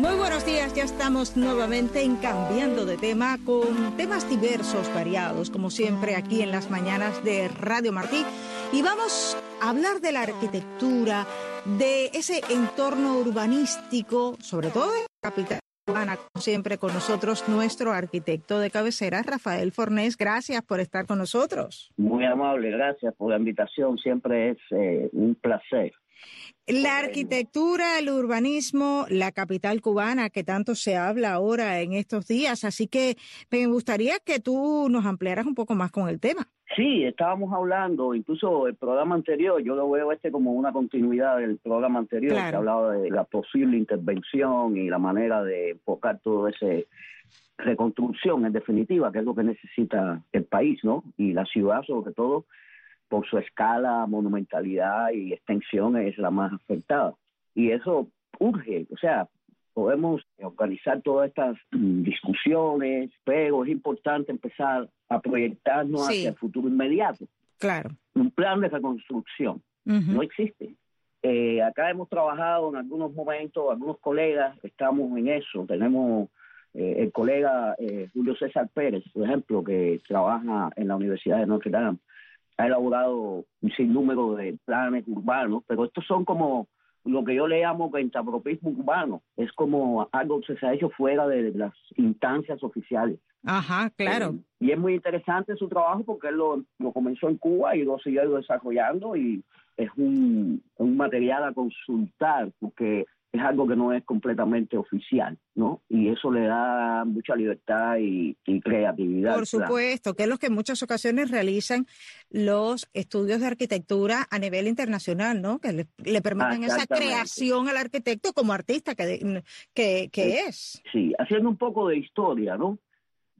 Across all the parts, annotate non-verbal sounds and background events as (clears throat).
Muy buenos días, ya estamos nuevamente en Cambiando de tema con temas diversos, variados, como siempre aquí en las mañanas de Radio Martí. Y vamos a hablar de la arquitectura, de ese entorno urbanístico, sobre todo en la capital como siempre con nosotros nuestro arquitecto de cabecera, Rafael Fornés. Gracias por estar con nosotros. Muy amable, gracias por la invitación, siempre es eh, un placer. La arquitectura, el urbanismo, la capital cubana que tanto se habla ahora en estos días, así que me gustaría que tú nos ampliaras un poco más con el tema. Sí, estábamos hablando, incluso el programa anterior, yo lo veo este como una continuidad del programa anterior, que hablaba de la posible intervención y la manera de enfocar todo ese reconstrucción, en definitiva, que es lo que necesita el país, ¿no? Y la ciudad, sobre todo, por su escala, monumentalidad y extensión es la más afectada. Y eso urge, o sea, podemos organizar todas estas mm, discusiones, pero es importante empezar a proyectarnos hacia el futuro inmediato. Claro. Un plan de reconstrucción no existe. Eh, acá hemos trabajado en algunos momentos, algunos colegas estamos en eso. Tenemos eh, el colega eh, Julio César Pérez, por ejemplo, que trabaja en la Universidad de Notre Dame ha elaborado un sinnúmero de planes urbanos, pero estos son como lo que yo le llamo ventapropismo urbano. Es como algo que se ha hecho fuera de las instancias oficiales. Ajá, claro. Eh, y es muy interesante su trabajo porque él lo, lo comenzó en Cuba y lo sigue desarrollando y es un, un material a consultar porque es algo que no es completamente oficial, ¿no? Y eso le da mucha libertad y, creatividad. Por supuesto, que es lo que en muchas ocasiones realizan los estudios de arquitectura a nivel internacional, ¿no? Que le, permiten esa creación al arquitecto como artista que, que, que es. Sí, haciendo un poco de historia, ¿no?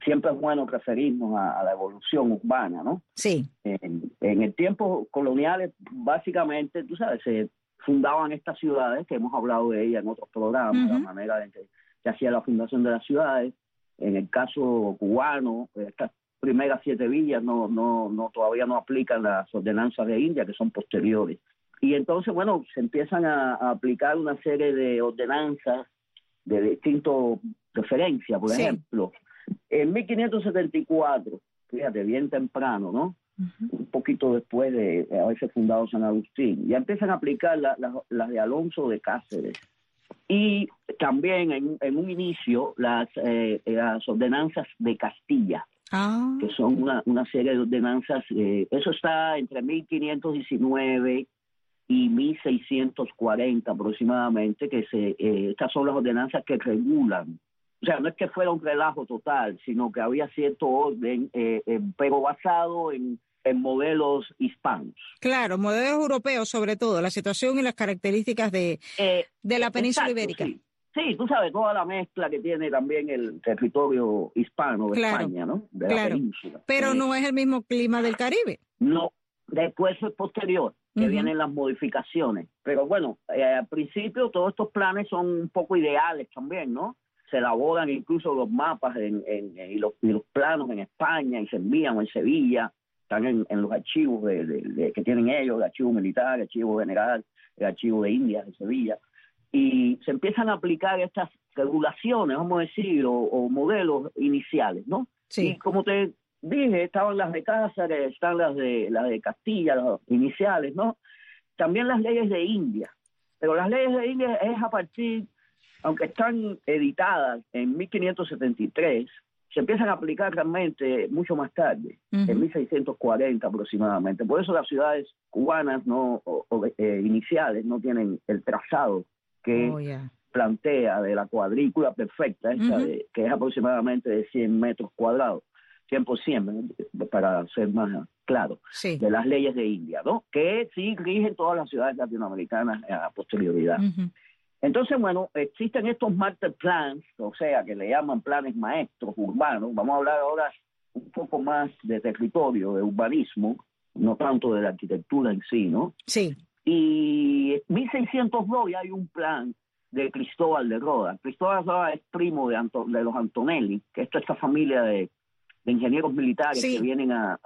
Siempre es bueno referirnos a, la evolución urbana, ¿no? Sí. En, en el tiempo colonial, básicamente, tú sabes, se fundaban estas ciudades, que hemos hablado de ellas en otros programas, la manera en que se hacía la fundación de las ciudades. En el caso cubano, estas primeras siete villas no, no, no todavía no aplican las ordenanzas de India, que son posteriores. Y entonces, bueno, se empiezan a, aplicar una serie de ordenanzas de distintas referencias, por ejemplo. En 1574, fíjate, bien temprano, ¿no? Un poquito después de haberse fundado San Agustín. Ya empiezan a aplicar las la, de Alonso de Cáceres. Y también en, un inicio las, eh, las ordenanzas de Castilla, ah. que son una, una serie de ordenanzas, eh, eso está entre 1519 y 1640 aproximadamente, que se, eh, estas son las ordenanzas que regulan o sea, no es que fuera un relajo total, sino que había cierto orden, pero basado en, en modelos hispanos. Claro, modelos europeos sobre todo, la situación y las características de, eh, de la península ibérica. Sí. tú sabes, toda la mezcla que tiene también el territorio hispano de España, ¿no? De la península. Pero no es el mismo clima del Caribe. No, después es posterior, que vienen las modificaciones. Pero bueno, eh, al principio todos estos planes son un poco ideales también, ¿no? Se elaboran incluso los mapas en, y, los, y los planos en España y se envían en Sevilla están en, los archivos de, que tienen ellos, el archivo militar, el archivo general, el archivo de India, de Sevilla, y se empiezan a aplicar estas regulaciones, vamos a decir, o, modelos iniciales, ¿no? Sí. Y como te dije, estaban las de Cáceres, están las de, las de Castilla, las iniciales, ¿no? También las leyes de India, pero las leyes de India es a partir, aunque están editadas en 1573, se empiezan a aplicar realmente mucho más tarde, en 1640 aproximadamente. Por eso las ciudades cubanas no eh, iniciales no tienen el trazado que oh, plantea de la cuadrícula perfecta, que es aproximadamente de 100 metros cuadrados, 100 por 100, para ser más claro, de las leyes de India, ¿no? que sí rigen todas las ciudades latinoamericanas a posterioridad. Entonces, bueno, existen estos master plans, o sea, que le llaman planes maestros urbanos. Vamos a hablar ahora un poco más de territorio, de urbanismo. no tanto de la arquitectura en sí, ¿no? Sí. Y en 1602 ya hay un plan de Cristóbal de Roda. Cristóbal de Roda es primo de, de los Antonelli, que es esta familia de, ingenieros militares que vienen a,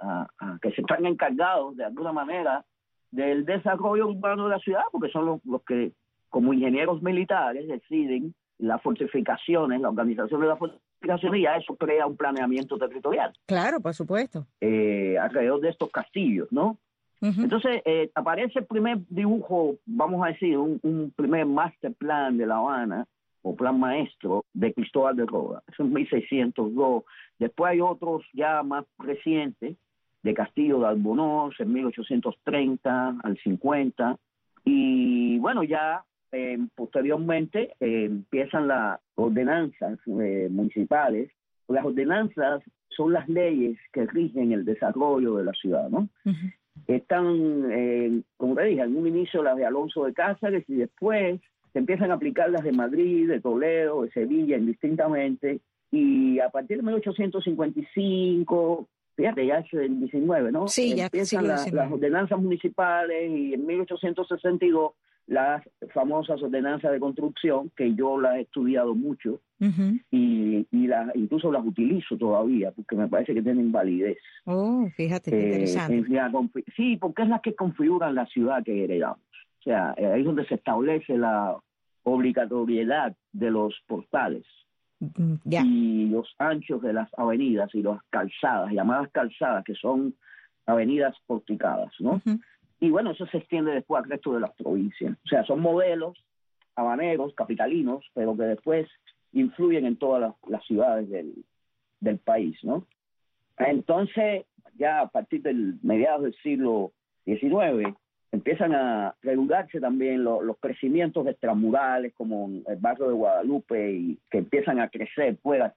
que se están encargados de alguna manera del desarrollo urbano de la ciudad, porque son los, los que como ingenieros militares deciden las fortificaciones, la organización de las fortificaciones, y ya eso crea un planeamiento territorial. Claro, por supuesto. Eh, alrededor de estos castillos, ¿no? Entonces eh, aparece el primer dibujo, vamos a decir, un, un, primer master plan de La Habana, o plan maestro, de Cristóbal de Roda. Es 1602. Después hay otros ya más recientes, de Castillo de Albornoz, en 1830 al 50. Y bueno, ya eh, posteriormente eh, empiezan las ordenanzas eh, municipales. Las ordenanzas son las leyes que rigen el desarrollo de la ciudad, ¿no? Están, como te dije, en un inicio las de Alonso de Cáceres y después se empiezan a aplicar las de Madrid, de Toledo, de Sevilla, indistintamente. Y a partir de 1855, fíjate, ya es el 19, ¿no? Sí, ya empiezan las ordenanzas municipales y en 1862 las famosas ordenanzas de construcción, que yo las he estudiado mucho y, y incluso las utilizo todavía, porque me parece que tienen validez. Oh, fíjate, qué eh, interesante. sí, porque es la que configuran la ciudad que heredamos. O sea, eh, ahí es donde se establece la obligatoriedad de los portales. Mm, y los anchos de las avenidas y las calzadas, llamadas calzadas, que son avenidas porticadas, ¿no? Y bueno, eso se extiende después al resto de las provincias. O sea, son modelos habaneros, capitalinos, pero que después influyen en todas las, ciudades del, del, país, ¿no? Entonces, ya a partir del mediados del siglo XIX, empiezan a regularse también los crecimientos extramurales, como el barrio de Guadalupe, y que empiezan a crecer fuera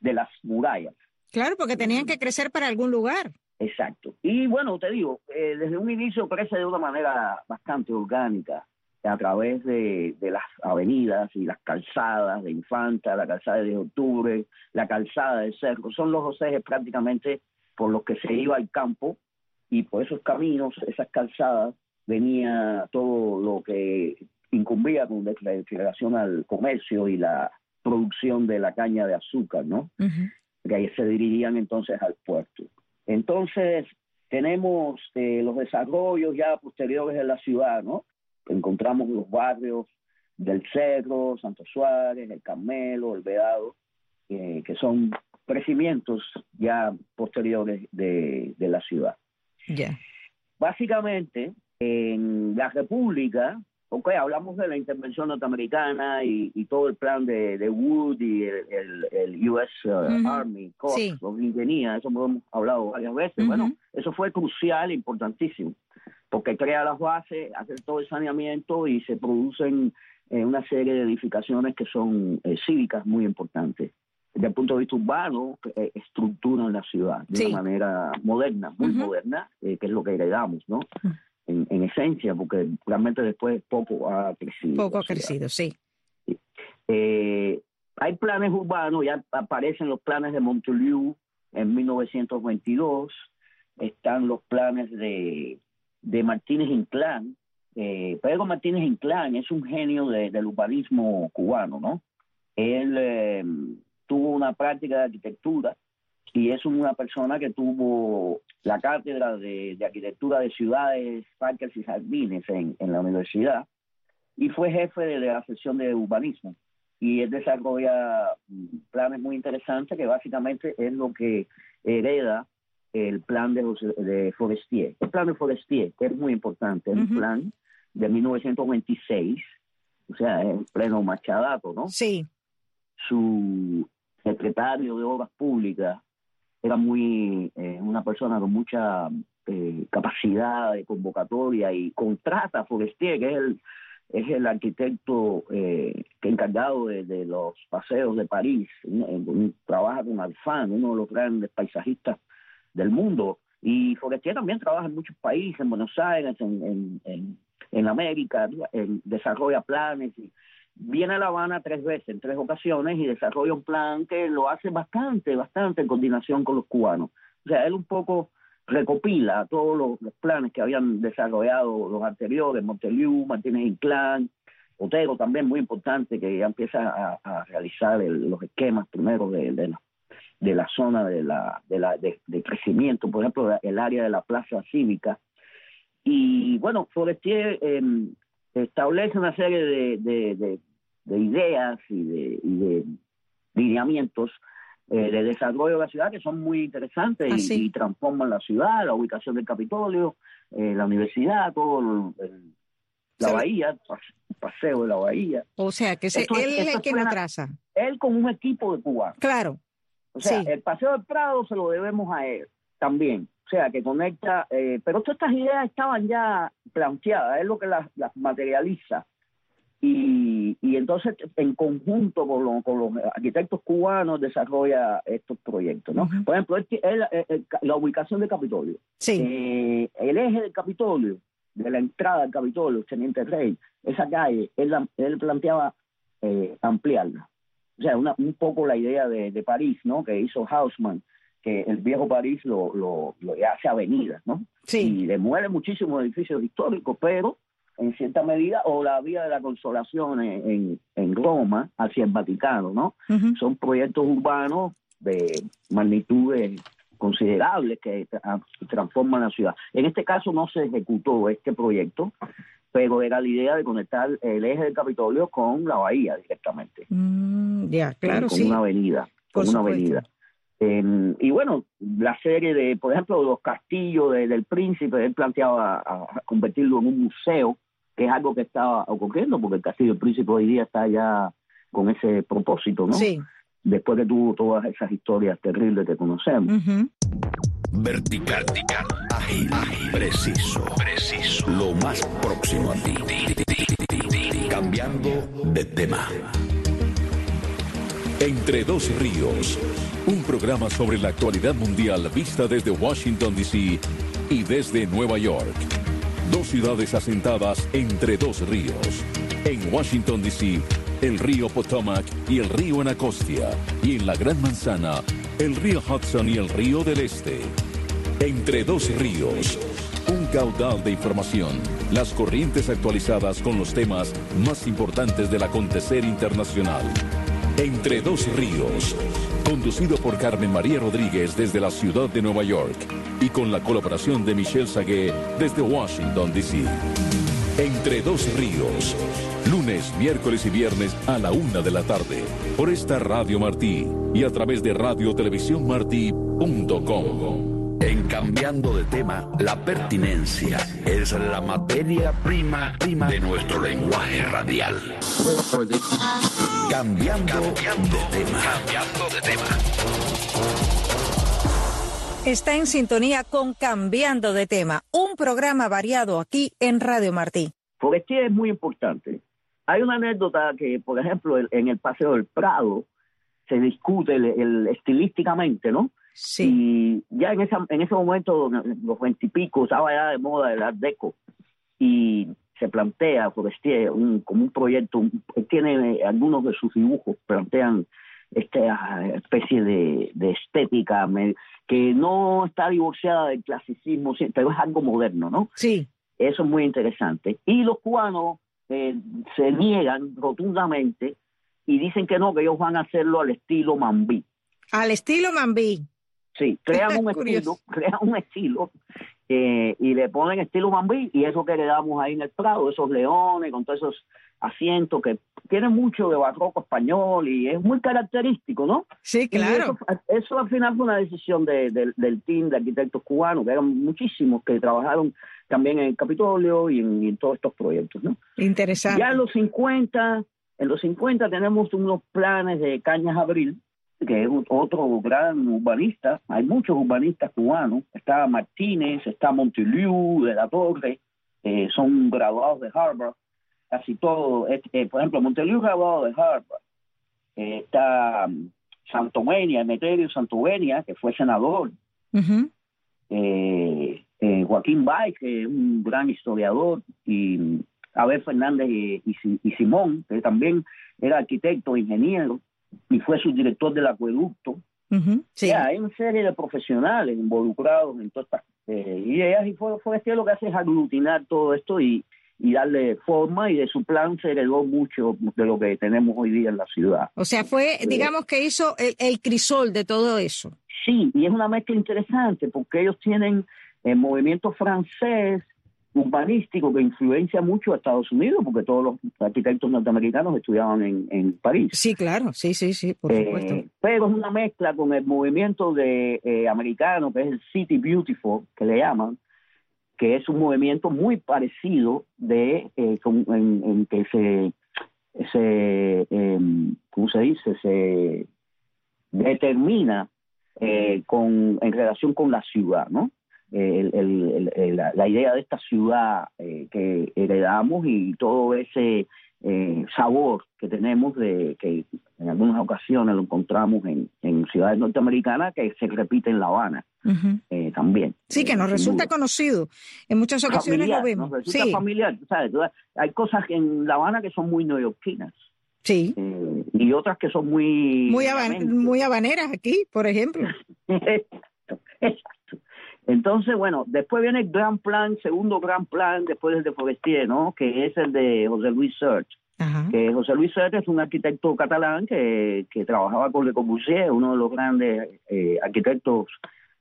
de las murallas. Claro, porque tenían que crecer para algún lugar. Exacto. Y bueno, te digo, eh, desde un inicio crece de una manera bastante orgánica a través de, las avenidas y las calzadas de Infanta, la calzada de Octubre, la calzada de Cerro. Son los ejes prácticamente por los que se iba al campo y por esos caminos, esas calzadas, venía todo lo que incumbía con relación al comercio y la producción de la caña de azúcar, ¿no? Que ahí se dirigían entonces al puerto. Entonces, tenemos eh, los desarrollos ya posteriores en la ciudad, ¿no? Encontramos los barrios del Cerro, Santo Suárez, el Carmelo, el Vedado, eh, que son crecimientos ya posteriores de, la ciudad. Ya. Básicamente, en la República, ok, hablamos de la intervención norteamericana y, todo el plan de, de Wood y el, el, US uh, Army Corps, lo que tenía, eso hemos hablado varias veces. Bueno, eso fue crucial importantísimo, porque crea las bases, hace todo el saneamiento y se producen eh, una serie de edificaciones que son eh, cívicas muy importantes. Desde el punto de vista urbano, eh, estructuran la ciudad de una manera moderna, muy moderna, que es lo que heredamos, ¿no? En, esencia, porque realmente después poco ha crecido. Poco ha crecido, sí. Eh, hay planes urbanos, ya aparecen los planes de Montelieu en 1922, están los planes de, de Martínez Inclán. Eh, Pedro Martínez Inclán es un genio del urbanismo cubano, ¿no? Él eh, tuvo una práctica de arquitectura y es una persona que tuvo la cátedra de, arquitectura de ciudades, parques y jardines en, la universidad y fue jefe de la sección de urbanismo y él desarrolla planes muy interesantes que básicamente es lo que hereda el plan de, de Forestier. El plan de Forestier, que es muy importante, es un plan de 1926, o sea, es pleno machadato, ¿no? Sí. Su secretario de Obras Públicas era muy eh, una persona con mucha eh, capacidad de convocatoria y contrata a Forestier, que es el, es el arquitecto eh, que encargado de, los paseos de París, trabaja con Alfán, uno de los grandes paisajistas del mundo, y Forestier también trabaja en muchos países, en Buenos Aires, en, en, en América, desarrolla planes y viene a La Habana tres veces, en tres ocasiones, y desarrolla un plan que lo hace bastante, bastante en coordinación con los cubanos. O sea, él un poco recopila todos los, planes que habían desarrollado los anteriores, Monteliu, Martínez Inclán, Otero también muy importante, que ya empieza a, realizar los esquemas primero de, de, la, de la zona de, la, de, la, de, crecimiento, por ejemplo, el área de la plaza cívica. Y bueno, Forestier em, establece una serie de, de, ideas y de, y de lineamientos eh, de desarrollo de la ciudad que son muy interesantes y, ah, transforman la ciudad, la ubicación del Capitolio, eh, la universidad, todo la bahía, el paseo de la bahía. O sea, que él es el que lo traza. Él con un equipo de Cuba. Claro. O sea, el paseo del Prado se lo debemos a él también. O sea, que conecta, eh, pero todas estas ideas estaban ya planteadas, es lo que las materializa y, y entonces en conjunto con, los arquitectos cubanos desarrolla estos proyectos, ¿no? Por ejemplo, la ubicación del Capitolio. Sí. Eh, el eje del Capitolio, de la entrada al Capitolio, Teniente Rey, esa calle, él, él planteaba eh, ampliarla. O sea, una, un poco la idea de, de París, ¿no? Que hizo Hausmann, que el viejo París lo, lo, lo hace avenida, ¿no? Sí. Y demuele muchísimos edificios históricos, pero en cierta medida, o la vía de la consolación en, en, Roma hacia el Vaticano, ¿no? Son proyectos urbanos de magnitudes considerables que transforman la ciudad. En este caso no se ejecutó este proyecto, pero era la idea de conectar el eje del Capitolio con la bahía directamente. Mm, ya, claro, con una avenida, con una avenida. y bueno, la serie de, por ejemplo, los castillos del príncipe, él planteaba a convertirlo en un museo que es algo que estaba ocurriendo, porque el Castillo del Príncipe hoy día está ya con ese propósito, ¿no? Sí. Después que tuvo todas esas historias terribles que conocemos. Vertical, vertical, ágil, ágil, preciso, preciso, lo más próximo a ti. Cambiando de tema. Entre dos ríos, un programa sobre la actualidad mundial vista desde Washington, D.C. y desde Nueva York Dos ciudades asentadas entre dos ríos. En Washington, D.C., el río Potomac y el río Anacostia. Y en la Gran Manzana, el río Hudson y el río del Este. Entre dos ríos. Un caudal de información. Las corrientes actualizadas con los temas más importantes del acontecer internacional. Entre dos ríos. Conducido por Carmen María Rodríguez desde la ciudad de Nueva York y con la colaboración de Michelle Sagué desde Washington, D.C. Entre dos ríos, lunes, miércoles y viernes a la una de la tarde, por esta Radio Martí y a través de radiotelevisiónmartí.com. En cambiando de tema, la pertinencia es la materia prima, prima de nuestro lenguaje radial. Cambiando, de tema. Cambiando de tema. Está en sintonía con Cambiando de tema, un programa variado aquí en Radio Martí. Forestier es muy importante. Hay una anécdota que, por ejemplo, en el Paseo del Prado se discute el, estilísticamente, ¿no? Sí. Y ya en, esa, en ese momento, los veintipico, estaba ya de moda el Art Deco. Y se plantea Forestier un, como un proyecto, tiene algunos de sus dibujos, plantean esta especie de, estética que no está divorciada del clasicismo, pero es algo moderno, ¿no? Sí. Eso es muy interesante. Y los cubanos eh, se niegan rotundamente y dicen que no, que ellos van a hacerlo al estilo Mambí. Al estilo Mambí. Sí, crean (laughs) un estilo, (laughs) crean un estilo eh, y le ponen estilo Mambí y eso que le damos ahí en el Prado, esos leones con todos esos asientos que tienen mucho de barroco español y es muy característico, ¿no? Sí, claro. Eso, al final fue una decisión de, del team de arquitectos cubanos, que eran muchísimos que trabajaron también en el Capitolio y en, todos estos proyectos, ¿no? Interesante. Ya en los 50, en los 50 tenemos unos planes de Cañas Abril, que es otro gran urbanista, hay muchos urbanistas cubanos, está Martínez, está Monteliu de la Torre, eh, son graduados de Harvard, casi todo, eh, por ejemplo, Monteliu graduado de Harvard, eh, está um, Santomenia, Emeterio Santovenia, que fue senador, Joaquín Bay, que es un gran historiador, y Abel Fernández y, y Simón, que también era arquitecto, ingeniero, y fue subdirector del acueducto. sí. hay una serie de profesionales involucrados en todas estas Eh, y ella y fue, fue lo que hace es aglutinar todo esto y, y darle forma y de su plan se heredó mucho de lo que tenemos hoy día en la ciudad. O sea, fue, digamos que hizo el, crisol de todo eso. Sí, y es una mezcla interesante porque ellos tienen el movimiento francés urbanístico que influencia mucho a Estados Unidos, porque todos los arquitectos norteamericanos estudiaban en, en París. Sí, claro, sí, sí, sí, por eh, supuesto. Pero es una mezcla con el movimiento de eh, americano, que es el City Beautiful, que le llaman, que es un movimiento muy parecido de eh, en, que se, se em, ¿cómo se dice? Se determina eh, con en relación con la ciudad, ¿no? La, idea de esta ciudad eh, que heredamos y todo ese eh, sabor que tenemos de que en algunas ocasiones lo encontramos en, ciudades norteamericanas que se repite en La Habana eh, también. Sí, que nos resulta conocido. En muchas ocasiones lo vemos. Nos resulta familiar. ¿sabes? Hay cosas en La Habana que son muy neoyorquinas. Sí. y otras que son muy... Muy, muy habaneras aquí, por ejemplo. (laughs) Entonces, bueno, después viene el gran plan, segundo gran plan después del de Forestier, ¿no? Que es el de José Luis Search. Que José Luis Search es un arquitecto catalán que, que trabajaba con Le Corbusier, uno de los grandes eh, arquitectos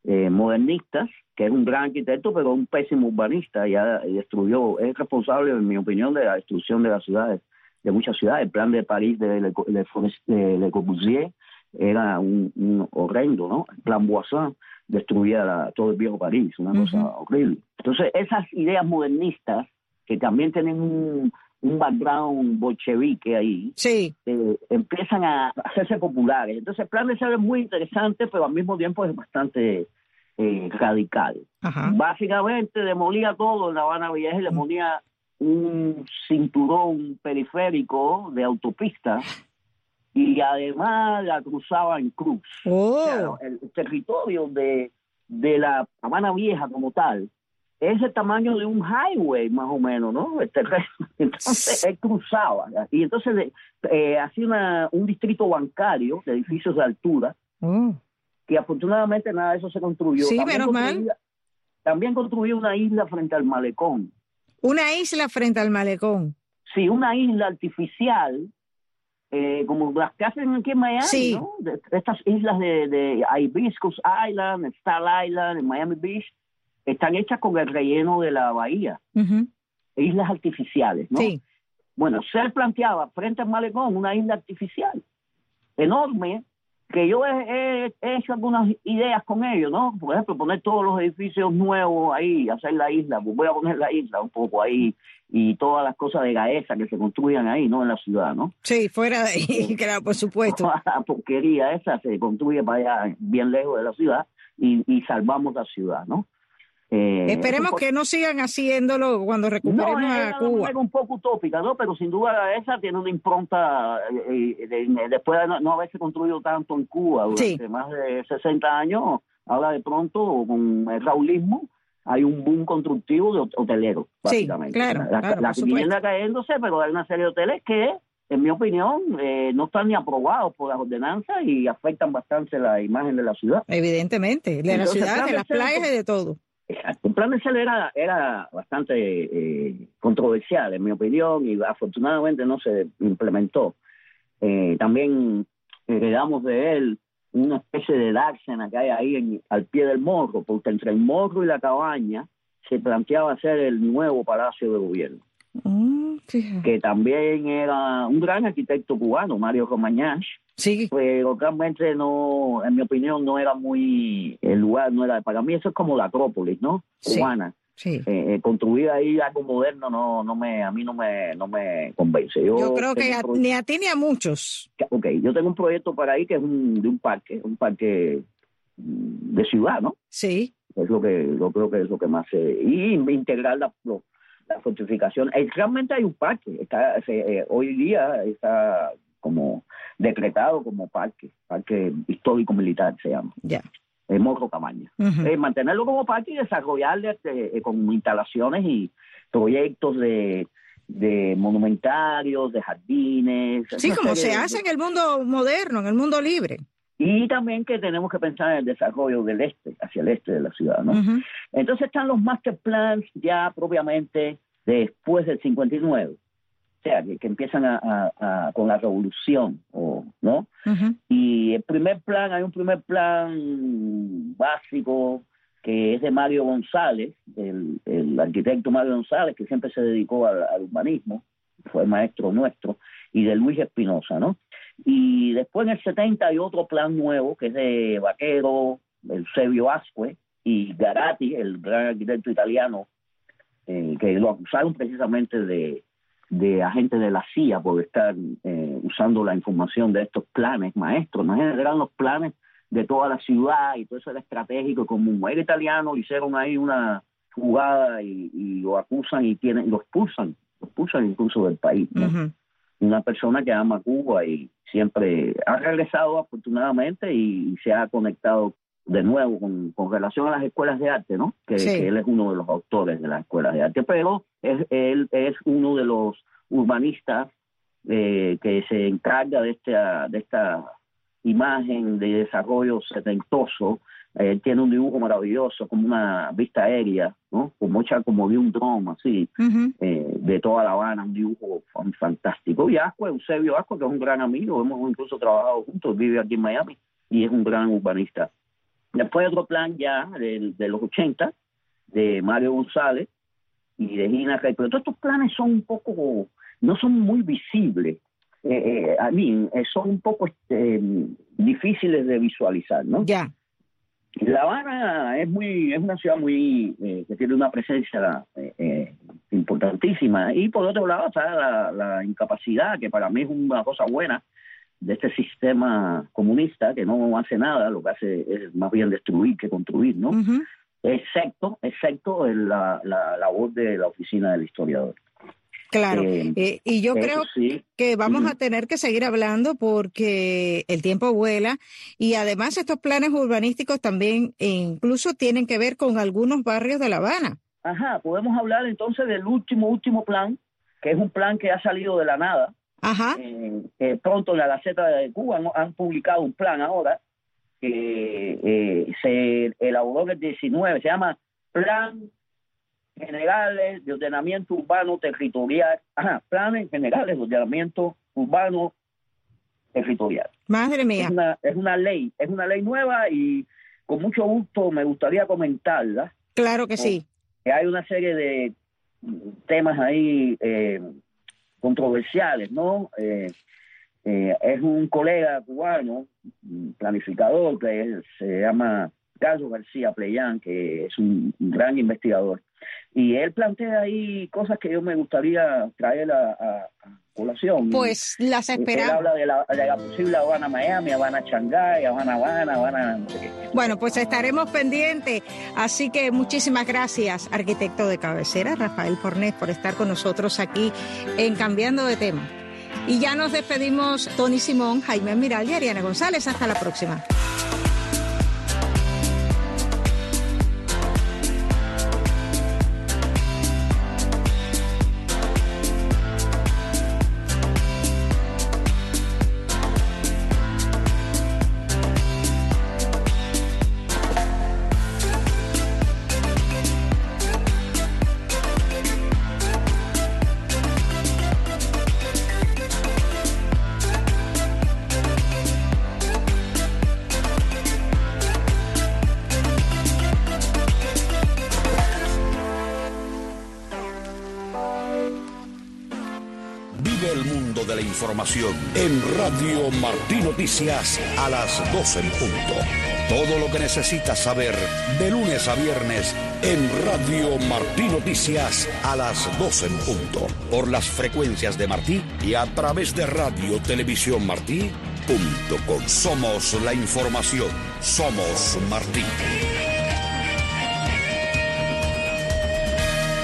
eh, modernistas, que es un gran arquitecto, pero un pésimo urbanista. Ya destruyó, es responsable, en mi opinión, de la destrucción de las ciudades, de muchas ciudades. El plan de París de Le, de Corbusier era un, un horrendo, ¿no? El plan Boisson destruía todo el viejo París, una cosa horrible. Entonces, esas ideas modernistas, que también tienen un, background bolchevique ahí, sí. Eh, empiezan a hacerse populares. Entonces, el plan de ser es muy interesante, pero al mismo tiempo es bastante eh, radical. Básicamente demolía todo en La Habana Vieja y le ponía un cinturón periférico de autopista y además la cruzaba en cruz. Oh. el territorio de, de la Habana Vieja como tal es el tamaño de un highway más o menos, ¿no? (laughs) Entonces él cruzaba y entonces eh, hacía una, un distrito bancario de edificios de altura oh. que afortunadamente nada de eso se construyó. Sí, menos mal. También construyó una isla frente al malecón. Una isla frente al malecón. Sí, una isla artificial eh, como las que hacen aquí en Miami, ¿no? estas islas de, de Hibiscus Island, Star Island, en Miami Beach, están hechas con el relleno de la bahía. Islas artificiales, ¿no? Sí. Bueno, se planteaba frente al malecón una isla artificial enorme que yo he, hecho algunas ideas con ellos, ¿no? Por ejemplo, poner todos los edificios nuevos ahí, hacer la isla, pues voy a poner la isla un poco ahí y todas las cosas de Gaesa que se construyan ahí, ¿no? En la ciudad, ¿no? Sí, fuera de ahí, (laughs) claro, por supuesto. (laughs) La porquería esa se construye para allá, bien lejos de la ciudad y, y salvamos la ciudad, ¿no? Eh, Esperemos que no sigan haciéndolo cuando recuperemos a Cuba. Es un poco utópica, ¿no? Pero sin duda esa tiene una impronta, eh, eh, después de no, haberse construido tanto en Cuba durante más de 60 años, ahora de pronto con el raulismo hay un boom constructivo de hotelero, básicamente. Sí, claro, la, la vivienda cayéndose, pero hay una serie de hoteles que, en mi opinión, no están ni aprobados por las ordenanzas y afectan bastante la imagen de la ciudad. Evidentemente, de la ciudad, de las playas y de todo. El plan Cel era, era bastante eh, controversial, en mi opinión, y afortunadamente no se implementó. Eh, también heredamos de él una especie de dársena que hay ahí al pie del morro, porque entre el morro y la cabaña se planteaba hacer el nuevo palacio de gobierno. Mm, que también era un gran arquitecto cubano, Mario Romañach, Sí. Pero realmente no, en mi opinión, no era muy, el lugar no era, para mí eso es como la Acrópolis, ¿no? Cubana. Sí. Eh, eh, construir ahí algo moderno no, no me, a mí no me, no me convence. Yo, creo que ni a ti ni a muchos. Ok, yo tengo un proyecto para ahí que es un, de un parque, un parque de ciudad, ¿no? Sí. Es lo que, yo creo que es lo que más, eh, y integrar la, la fortificación. realmente hay un parque, está, hoy día está como decretado como parque, parque histórico militar se llama. Ya. El Morro Camaña. mantenerlo como parque y desarrollarle este, eh, con instalaciones y proyectos de, de monumentarios, de jardines. Sí, como se hace en el mundo moderno, en el mundo libre. Y también que tenemos que pensar en el desarrollo del este, hacia el este de la ciudad, ¿no? Entonces están los master plans ya propiamente después del 59, o sea, que, empiezan a, con la revolución, o, ¿no? Y el primer plan, hay un primer plan básico que es de Mario González, el, arquitecto Mario González, que siempre se dedicó al, urbanismo, fue maestro nuestro, y de Luis Espinosa, ¿no? Y después en el 70 hay otro plan nuevo, que es de Vaquero, Eusebio Asque y Garatti, el gran arquitecto italiano, eh, que lo acusaron precisamente de, de agente de la CIA por estar eh, usando la información de estos planes maestros. No eran los planes de toda la ciudad y todo eso era estratégico. Como un era italiano, hicieron ahí una jugada y, lo acusan y tienen, lo expulsan, lo expulsan incluso del país. Una persona que ama Cuba y siempre ha regresado afortunadamente y, se ha conectado de nuevo con, relación a las escuelas de arte, ¿no? Que, él es uno de los autores de las escuelas de arte, pero es, él es uno de los urbanistas eh, que se encarga de esta, de esta imagen de desarrollo setentoso. Eh, tiene un dibujo maravilloso, como una vista aérea, ¿no? Como hecha como de un dron, así, eh, de toda La Habana, un dibujo fantástico. Y Asco, Eusebio Asco, que es un gran amigo, hemos incluso trabajado juntos, vive aquí en Miami y es un gran urbanista. Después otro plan ya de, de los 80, de Mario González y de Gina Rey, pero todos estos planes son un poco, no son muy visibles eh, eh, a mí eh, son un poco este, difíciles de visualizar, ¿no? Ya. La Habana es muy es una ciudad muy que tiene una presencia importantísima y por otro lado está la, incapacidad que para mí es una cosa buena de este sistema comunista que no hace nada, lo que hace es más bien destruir que construir, ¿no? Excepto, excepto la, la labor de la oficina del historiador. Claro, eh, eh, y yo creo que vamos a tener que seguir hablando porque el tiempo vuela y además estos planes urbanísticos también incluso tienen que ver con algunos barrios de La Habana. Ajá, podemos hablar entonces del último, último plan, que es un plan que ha salido de la nada. Ajá. Eh, pronto en la Gaceta de Cuba han, publicado un plan ahora que se elaboró en el 19, se llama Plan generales de ordenamiento urbano territorial, (clears throat) ajá, planes generales de ordenamiento urbano territorial. Madre mía. Es una, es una ley, es una ley nueva y con mucho gusto me gustaría comentarla. Claro que sí. Que hay una serie de temas ahí eh, controversiales, ¿no? Eh, eh, es un colega cubano, planificador, que se llama Carlos García Pleyán, que es un gran investigador. Y él plantea ahí cosas que yo me gustaría traer a, a, colación. Pues las esperamos. Él habla de la, de la, posible Habana Miami, Habana Shanghái, Habana Habana, Habana no sé qué. Bueno, pues estaremos pendientes. Así que muchísimas gracias, arquitecto de cabecera, Rafael Fornés, por estar con nosotros aquí en Cambiando de Tema. Y ya nos despedimos Tony Simón, Jaime Miral y Ariana González. Hasta la próxima. En Radio Martí Noticias a las 12 en punto. Todo lo que necesitas saber de lunes a viernes en Radio Martí Noticias a las 12 en punto. Por las frecuencias de Martí y a través de Radio Televisión Martí. Somos la información. Somos Martí.